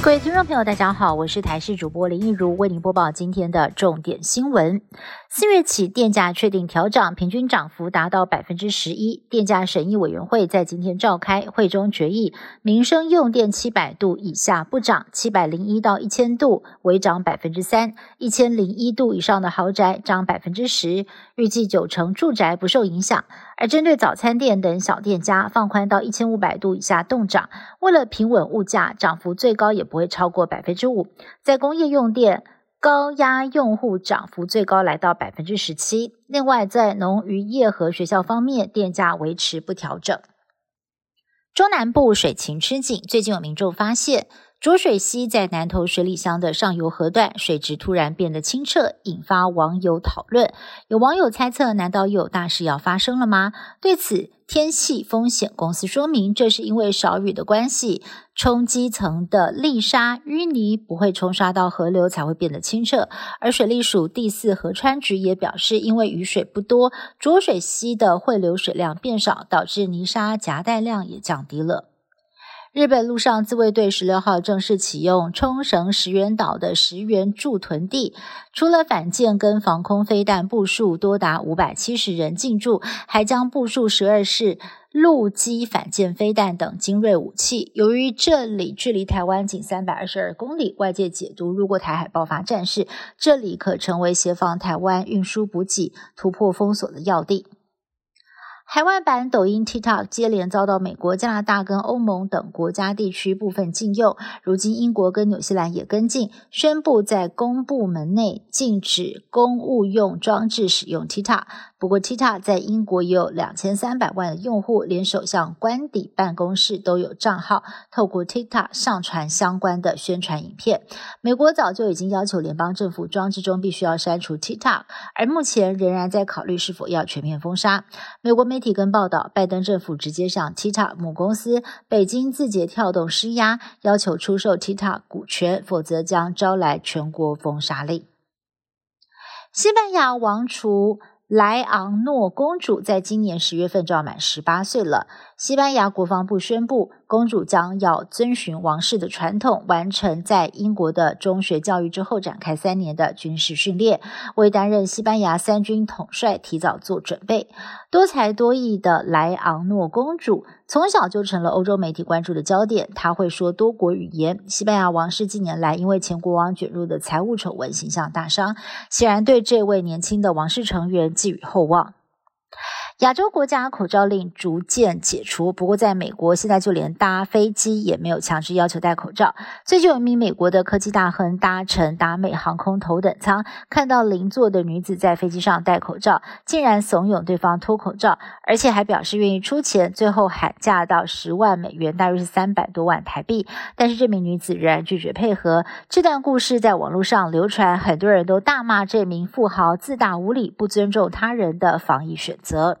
各位听众朋友，大家好，我是台视主播林一如，为您播报今天的重点新闻。四月起，电价确定调涨，平均涨幅达到百分之十一。电价审议委员会在今天召开会中决议，民生用电七百度以下不涨，七百零一到一千度微涨百分之三，一千零一度以上的豪宅涨百分之十，预计九成住宅不受影响。而针对早餐店等小店家，放宽到一千五百度以下动涨，为了平稳物价，涨幅最高也不会超过百分之五。在工业用电。高压用户涨幅最高来到百分之十七。另外，在农渔业和学校方面，电价维持不调整。中南部水情吃紧，最近有民众发现。浊水溪在南投水里乡的上游河段，水质突然变得清澈，引发网友讨论。有网友猜测，难道又有大事要发生了吗？对此，天气风险公司说明，这是因为少雨的关系，冲积层的砾沙淤泥不会冲刷到河流，才会变得清澈。而水利署第四河川局也表示，因为雨水不多，浊水溪的汇流水量变少，导致泥沙夹带量也降低了。日本陆上自卫队十六号正式启用冲绳石垣岛的石垣驻屯地，除了反舰跟防空飞弹部署多达五百七十人进驻，还将部署十二式陆基反舰飞弹等精锐武器。由于这里距离台湾仅三百二十二公里，外界解读，如果台海爆发战事，这里可成为协防台湾运输补给、突破封锁的要地。海外版抖音 TikTok 接连遭到美国、加拿大跟欧盟等国家地区部分禁用，如今英国跟纽西兰也跟进，宣布在公部门内禁止公务用装置使用 TikTok。不过，TikTok 在英国也有两千三百万的用户，连首相官邸办公室都有账号，透过 TikTok 上传相关的宣传影片。美国早就已经要求联邦政府装置中必须要删除 TikTok，而目前仍然在考虑是否要全面封杀。美国媒体跟报道，拜登政府直接向 TikTok 母公司北京字节跳动施压，要求出售 TikTok 股权，否则将招来全国封杀令。西班牙王储。莱昂诺公主在今年十月份就要满十八岁了。西班牙国防部宣布，公主将要遵循王室的传统，完成在英国的中学教育之后，展开三年的军事训练，为担任西班牙三军统帅提早做准备。多才多艺的莱昂诺公主。从小就成了欧洲媒体关注的焦点。她会说多国语言。西班牙王室近年来因为前国王卷入的财务丑闻，形象大伤，显然对这位年轻的王室成员寄予厚望。亚洲国家口罩令逐渐解除，不过在美国，现在就连搭飞机也没有强制要求戴口罩。最近有一名美国的科技大亨搭乘达美航空头等舱，看到邻座的女子在飞机上戴口罩，竟然怂恿对方脱口罩，而且还表示愿意出钱，最后喊价到十万美元，大约是三百多万台币。但是这名女子仍然拒绝配合。这段故事在网络上流传，很多人都大骂这名富豪自大无礼，不尊重他人的防疫选择。